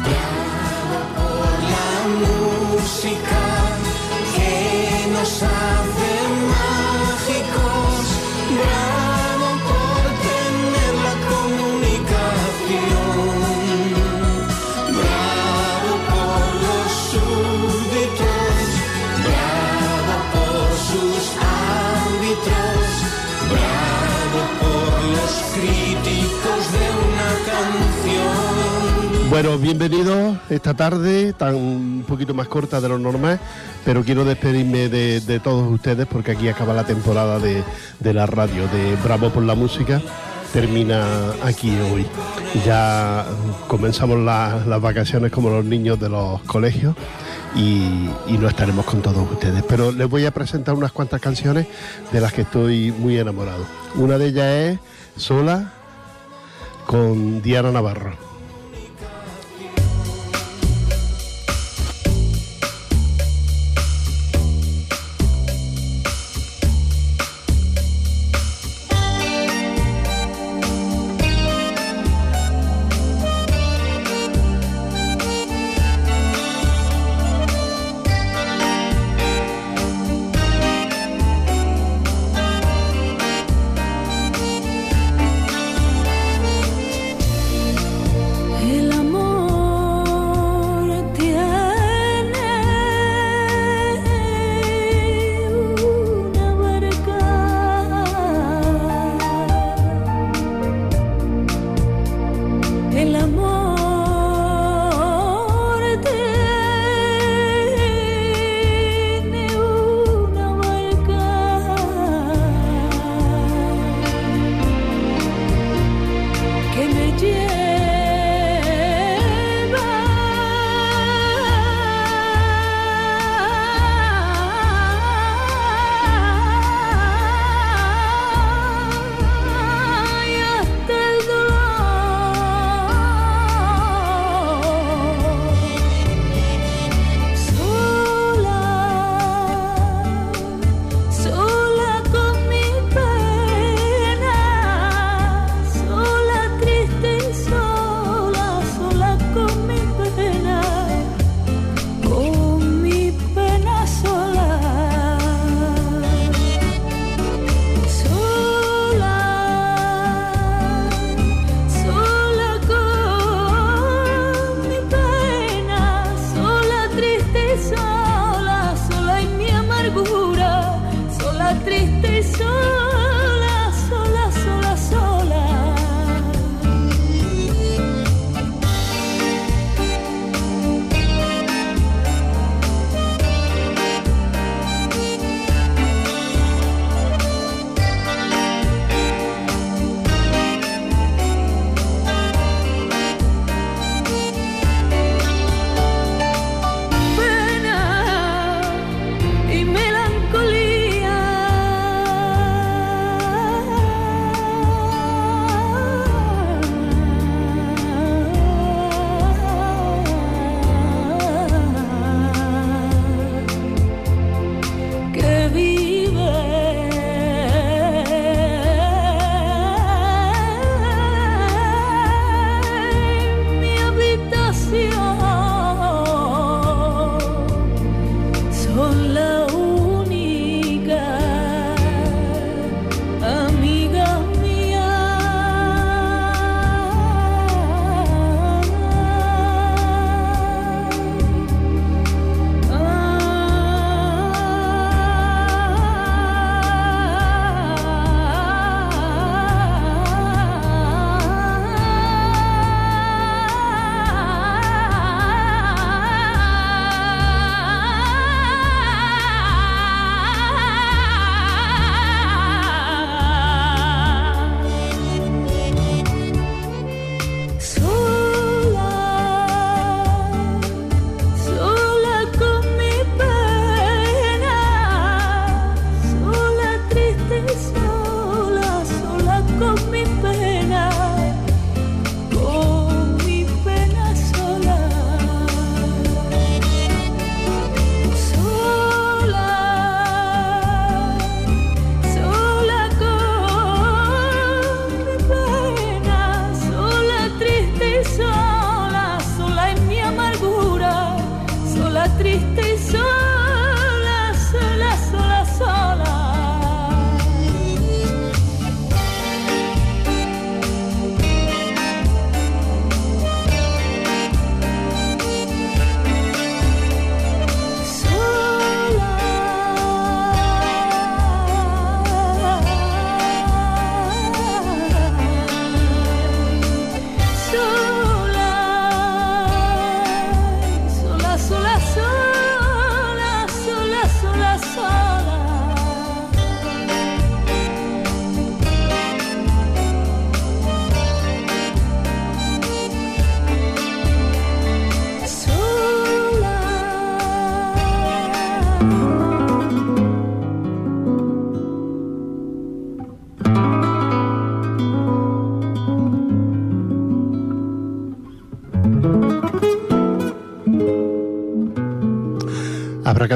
Yeah. Bueno, bienvenidos esta tarde, tan un poquito más corta de lo normal, pero quiero despedirme de, todos ustedes porque aquí acaba la temporada de, la radio, de Bravo por la Música, termina aquí hoy. Ya comenzamos las vacaciones como los niños de los colegios y, y, no estaremos con todos ustedes. Pero les voy a presentar unas cuantas canciones de las que estoy muy enamorado. Una de ellas es Sola con Diana Navarro.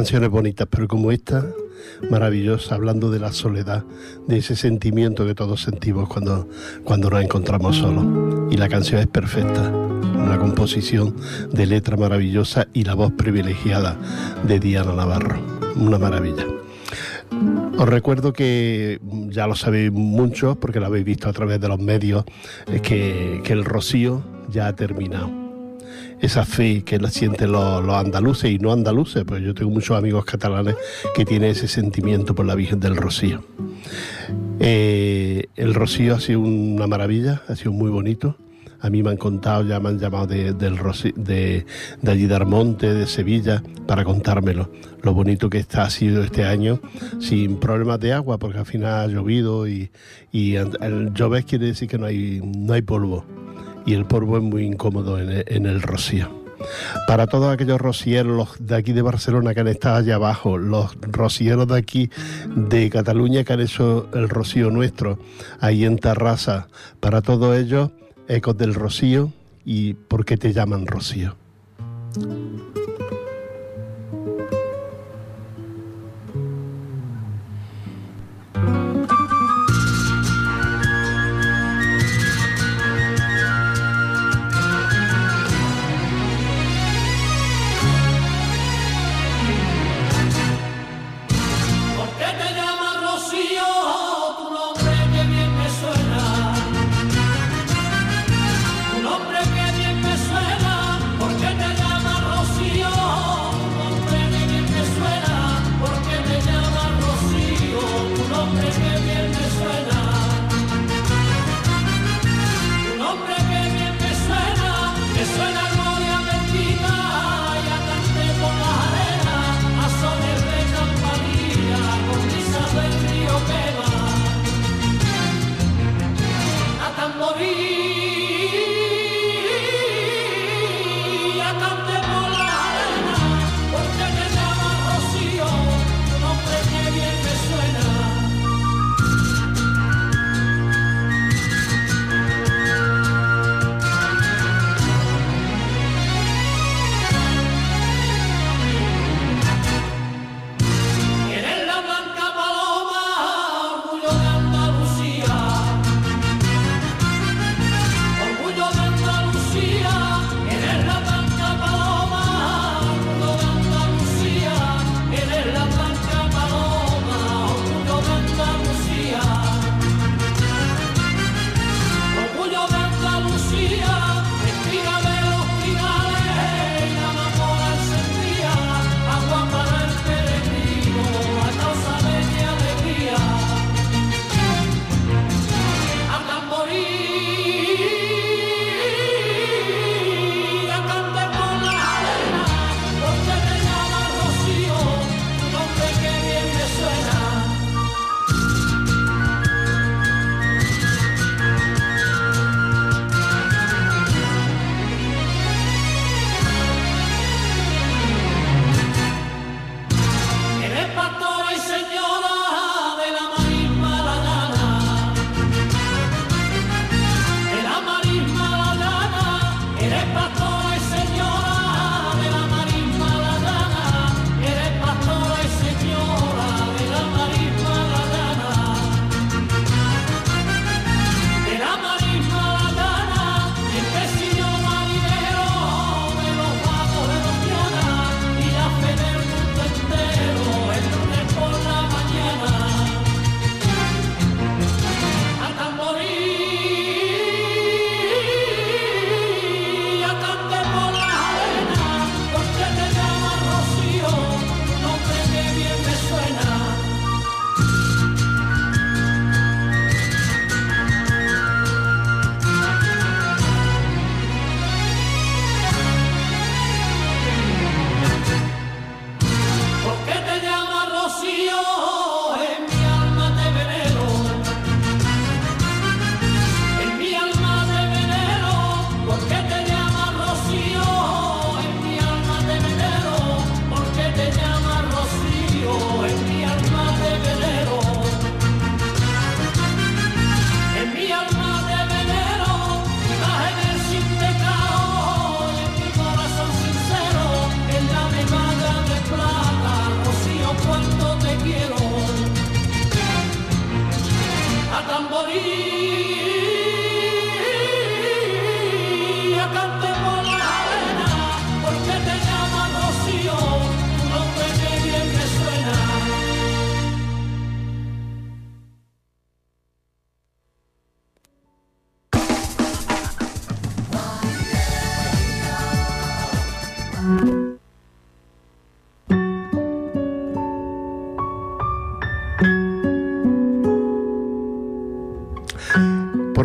Canciones bonitas, pero como esta, maravillosa, hablando de la soledad, de ese sentimiento que todos sentimos cuando, cuando nos encontramos solos. Y la canción es perfecta, una composición de letra maravillosa y la voz privilegiada de Diana Navarro, una maravilla. Os recuerdo que ya lo sabéis mucho, porque lo habéis visto a través de los medios, que, que el rocío ya ha terminado esa fe que la sienten los, andaluces y no andaluces, pues yo tengo muchos amigos catalanes que tienen ese sentimiento por la Virgen del Rocío. Eh, el Rocío ha sido una maravilla, ha sido muy bonito. A mí me han contado, ya me han llamado de, del de, de allí de Armonte, de Sevilla, para contármelo. Lo bonito que está, ha sido este año, sin problemas de agua, porque al final ha llovido y, y el llover quiere decir que no hay, no hay polvo y el polvo es muy incómodo en el, rocío. Para todos aquellos rocieros de aquí de Barcelona que han estado allá abajo, los rocieros de aquí de Cataluña que han hecho el rocío nuestro, ahí en Terraza, para todos ellos, ecos del rocío y por qué te llaman rocío.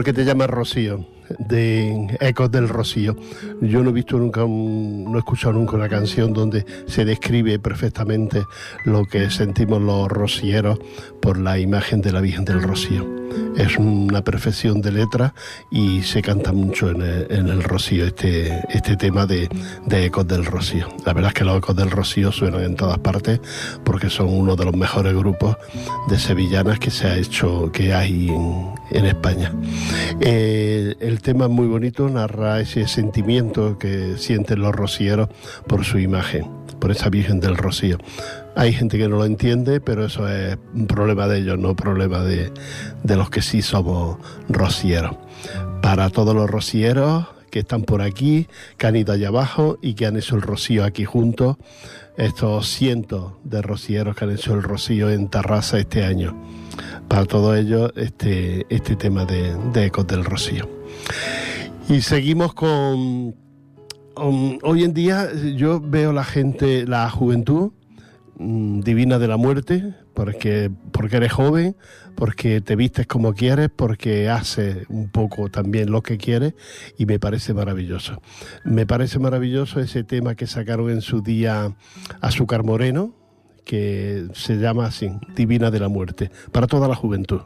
Que te llama Rocío, de Ecos del Rocío. Yo no he visto nunca, no he escuchado nunca una canción donde se describe perfectamente lo que sentimos los rocieros por la imagen de la Virgen del Rocío. Es una perfección de letra y se canta mucho en el, Rocío este, este tema de, Ecos del Rocío. La verdad es que los Ecos del Rocío suenan en todas partes porque son uno de los mejores grupos de sevillanas que se ha hecho, que hay en, España. Eh, tema es muy bonito, narra ese sentimiento que sienten los rocieros por su imagen, por esa Virgen del Rocío. Hay gente que no lo entiende, pero eso es un problema de ellos, no problema de, los que sí somos rocieros. Para todos los rocieros que están por aquí, que han ido allá abajo y que han hecho el rocío aquí juntos, estos cientos de rocieros que han hecho el rocío en Tarrasa este año. Para todos ellos, este, este tema de, de Ecos del Rocío. Y seguimos con... Um, hoy en día yo veo la gente, la juventud, Mm, divina de la muerte, porque, porque eres joven, porque te vistes como quieres, porque haces un poco también lo que quieres y me parece maravilloso. Me parece maravilloso ese tema que sacaron en su día Azúcar Moreno, que se llama así, Divina de la Muerte, para toda la juventud.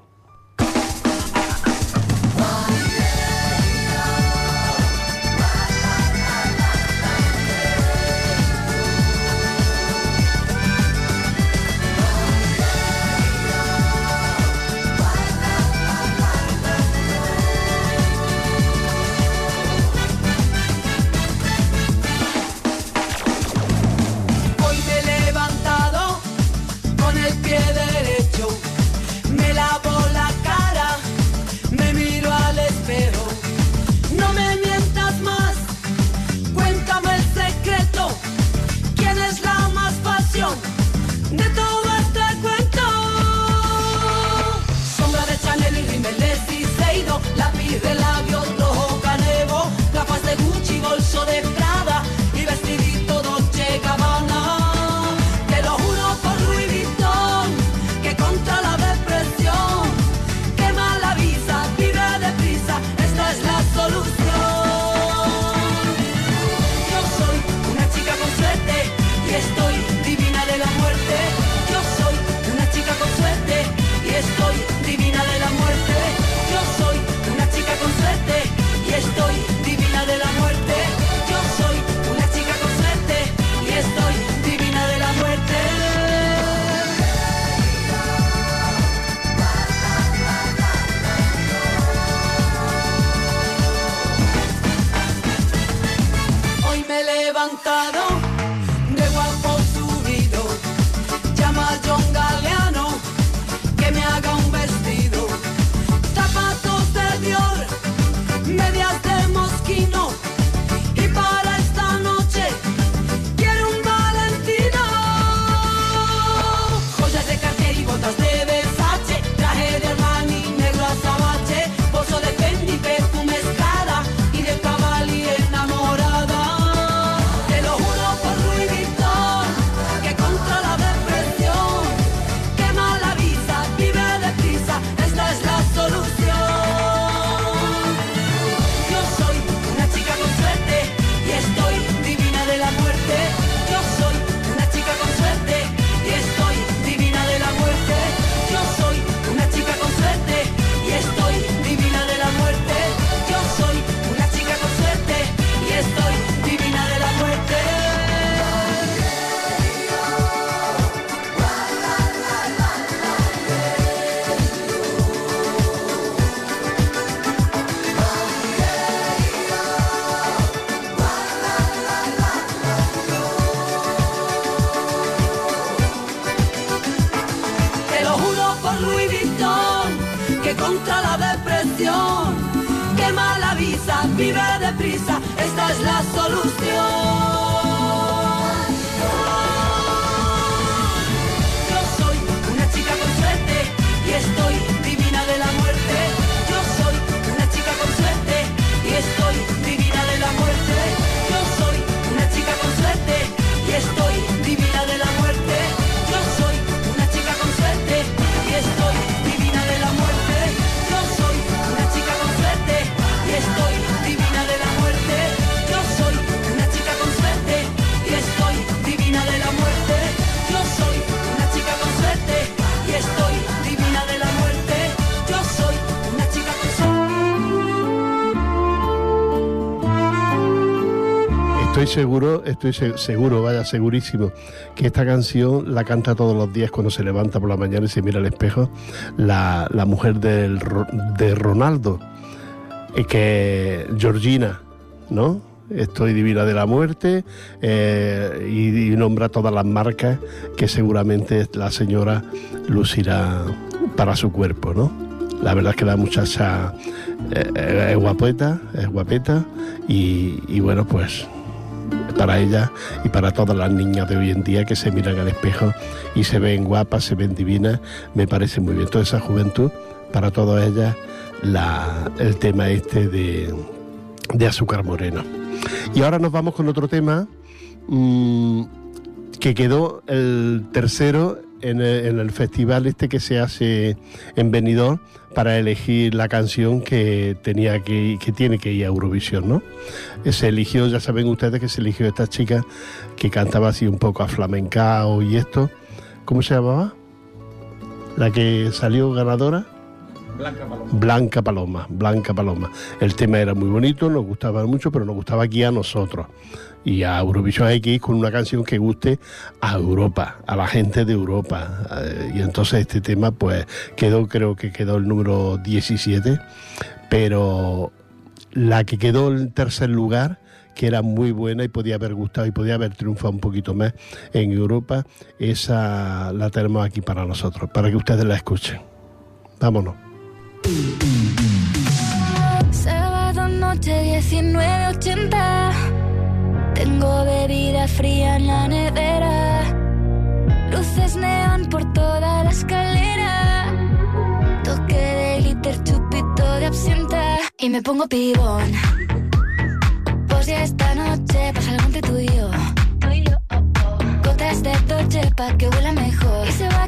las Estoy seguro, estoy seguro, vaya, segurísimo, que esta canción la canta todos los días cuando se levanta por la mañana y se mira al espejo la, mujer del, de Ronaldo, eh, que Georgina, ¿no? Estoy divina de la muerte eh, y, nombra todas las marcas que seguramente la señora lucirá para su cuerpo, ¿no? La verdad es que la muchacha eh, es guapeta, es guapeta y bueno, pues para ella y para todas las niñas de hoy en día que se miran al espejo y se ven guapas, se ven divinas, me parece muy bien. Toda esa juventud, para todas ellas, el tema este de, azúcar moreno. Y ahora nos vamos con otro tema mm, que quedó el tercero en el, festival este que se hace en Benidorm para elegir la canción que tenía que, que tiene que ir a Eurovisión, ¿no? Se eligió, ya saben ustedes que se eligió esta chica que cantaba así un poco a flamencao y esto. ¿Cómo se llamaba? La que salió ganadora. Blanca Paloma. Blanca Paloma. El tema era muy bonito, nos gustaba mucho, pero nos gustaba aquí a nosotros y a Eurovisión X con una canción que guste a Europa, a la gente de Europa. Eh, y entonces este tema pues quedó, creo que quedó el número 17, pero la que quedó en tercer lugar que era muy buena y podía haber gustado y podía haber triunfado un poquito más en Europa, esa la tenemos aquí para nosotros, para que ustedes la escuchen. Vámonos. Sábado noche 1980 tengo bebida fría en la nevera, luces neón por toda la escalera, toque de glitter, chupito de absenta. Y me pongo pibón. Pues ya esta noche pasa algo entre tú y yo. Gotas de Dolce pa' que huela mejor. Y se va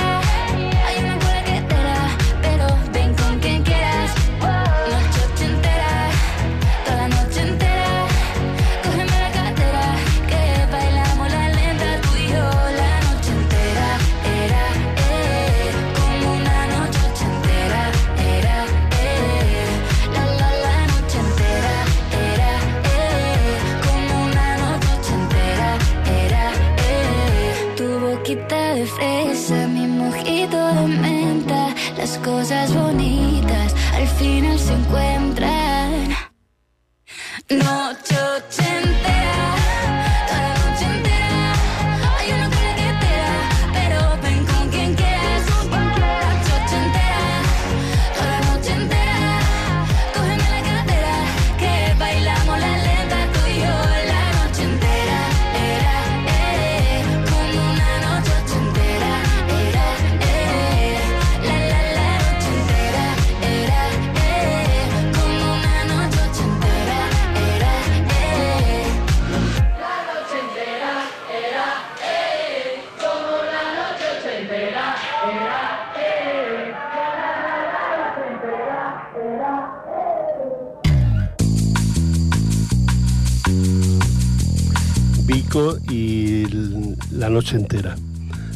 Noche Entera.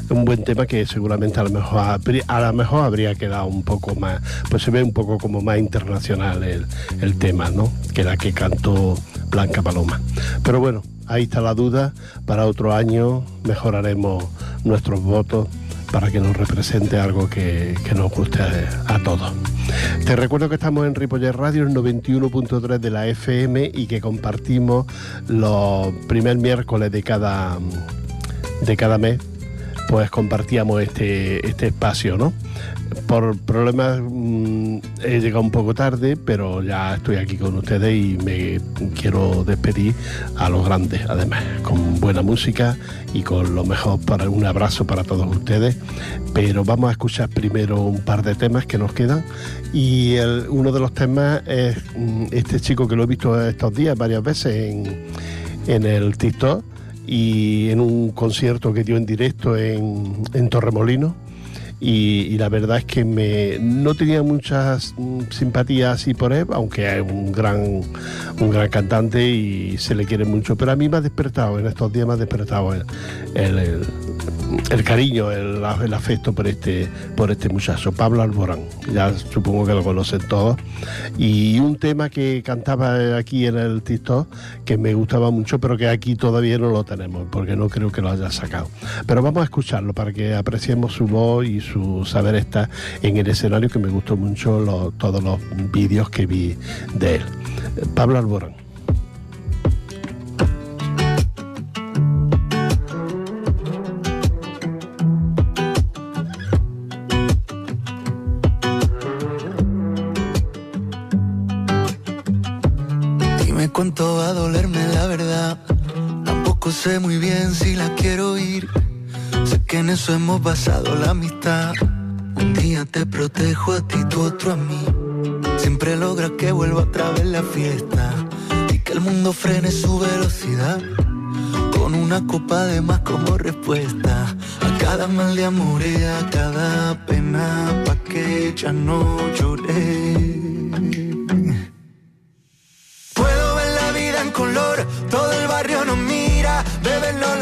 Un buen tema que seguramente a lo mejor a lo mejor habría quedado un poco más, pues se ve un poco como más internacional el, el tema, ¿no? Que la que cantó Blanca Paloma. Pero bueno, ahí está la duda. Para otro año mejoraremos nuestros votos para que nos represente algo que, nos guste a, todos. Te recuerdo que estamos en Ripollet Radio, el 91.3 de la FM y que compartimos los primer miércoles de cada, de cada mes, pues compartíamos este, este espacio, ¿no? Por problemas mm, he llegado un poco tarde, pero ya estoy aquí con ustedes y me quiero despedir a los grandes, además, con buena música y con lo mejor para un abrazo para todos ustedes. Pero vamos a escuchar primero un par de temas que nos quedan y uno de los temas es mm, este chico que lo he visto estos días varias veces en, en el TikTok y en un concierto que dio en directo en, en Torremolino y, la verdad es que me, no tenía muchas simpatías así por él, aunque es un gran, un gran cantante y se le quiere mucho, pero a mí me ha despertado, en estos días me ha despertado el, el, cariño, el, afecto por este, por este muchacho, Pablo Alborán, ya supongo que lo conocen todos, y un tema que cantaba aquí en el TikTok que me gustaba mucho, pero que aquí todavía no lo tenemos, porque no creo que lo haya sacado. Pero vamos a escucharlo para que apreciemos su voz y su saber está en el escenario que me gustó mucho todos los vídeos que vi de él. Pablo Alborán. Dime cuánto va a dolerme la verdad. Tampoco sé muy bien si la quiero ir que en eso hemos basado la amistad. Un día te protejo a ti, tu otro a mí. Siempre logra que vuelva otra vez la fiesta y que el mundo frene su velocidad. Con una copa de más como respuesta a cada mal de amor y a cada pena, pa' que ya no lloré. Puedo ver la vida en color,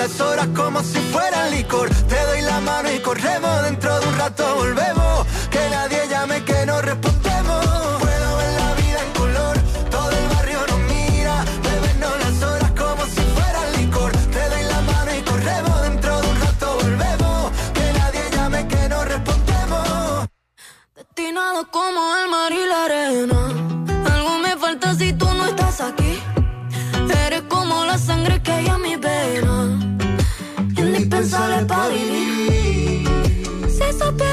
las horas como si fuera licor. Te doy la mano y corremos, dentro de un rato volvemos. Que nadie llame que no respondemos. Puedo ver la vida en color, todo el barrio nos mira. Bebernos las horas como si fuera licor. Te doy la mano y corremos, dentro de un rato volvemos. Que nadie llame que no respondemos. Destinado como el mar y la arena. Indispensable para vivir. Si supieras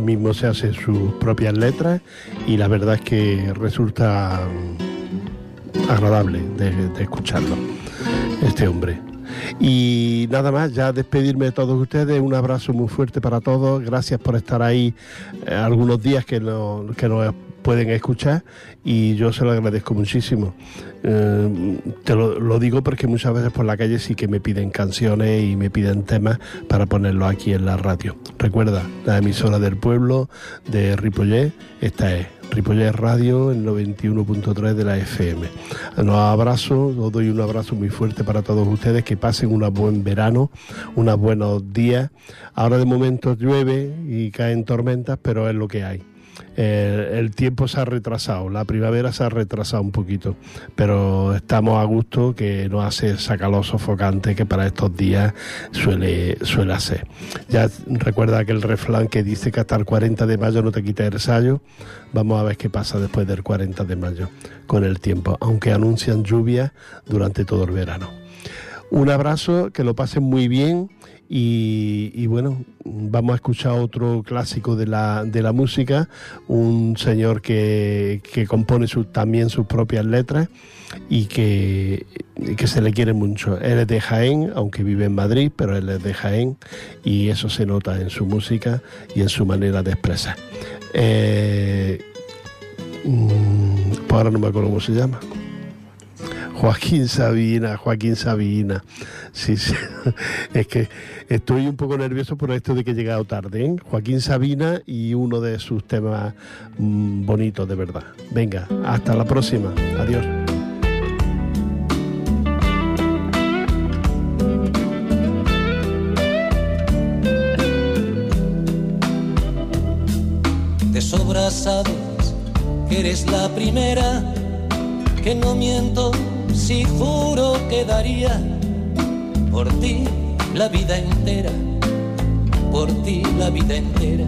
Mismo se hace sus propias letras y la verdad es que resulta mm, agradable de escucharlo, este hombre. Y nada más, ya despedirme de todos ustedes, un abrazo muy fuerte para todos, gracias por estar ahí eh, algunos días que, no, que nos pueden escuchar y yo se lo agradezco muchísimo. Eh, te lo, digo porque muchas veces por la calle sí que me piden canciones y me piden temas para ponerlo aquí en la radio. Recuerda, la emisora del pueblo de Ripollet, esta es Ripollet Radio, el 91.3 de la FM. Los abrazo, os doy un abrazo muy fuerte para todos ustedes, que pasen un buen verano, unos buenos días. Ahora de momento llueve y caen tormentas, pero es lo que hay. Eh, el tiempo se ha retrasado, la primavera se ha retrasado un poquito, pero estamos a gusto que no hace sacalor sofocante que para estos días suele, suele hacer. Ya recuerda aquel refrán que dice que hasta el 40 de mayo no te quita el ensayo, vamos a ver qué pasa después del 40 de mayo con el tiempo, aunque anuncian lluvia durante todo el verano. Un abrazo, que lo pasen muy bien y, bueno, vamos a escuchar otro clásico de la, de la música, un señor que, compone también sus propias letras y que, que, se le quiere mucho. Él es de Jaén, aunque vive en Madrid, pero él es de Jaén y eso se nota en su música y en su manera de expresar. Eh, mm, pues ahora no me acuerdo cómo se llama. Joaquín Sabina, Joaquín Sabina. Sí, sí. Es que estoy un poco nervioso por esto de que he llegado tarde. ¿eh? Joaquín Sabina y uno de sus temas mm, bonitos, de verdad. Venga, hasta la próxima. Adiós. De sobras eres la primera que no miento si juro que daría por ti la vida entera, por ti la vida entera.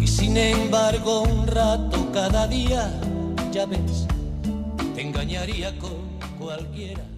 Y sin embargo un rato cada día, ya ves, te engañaría con cualquiera.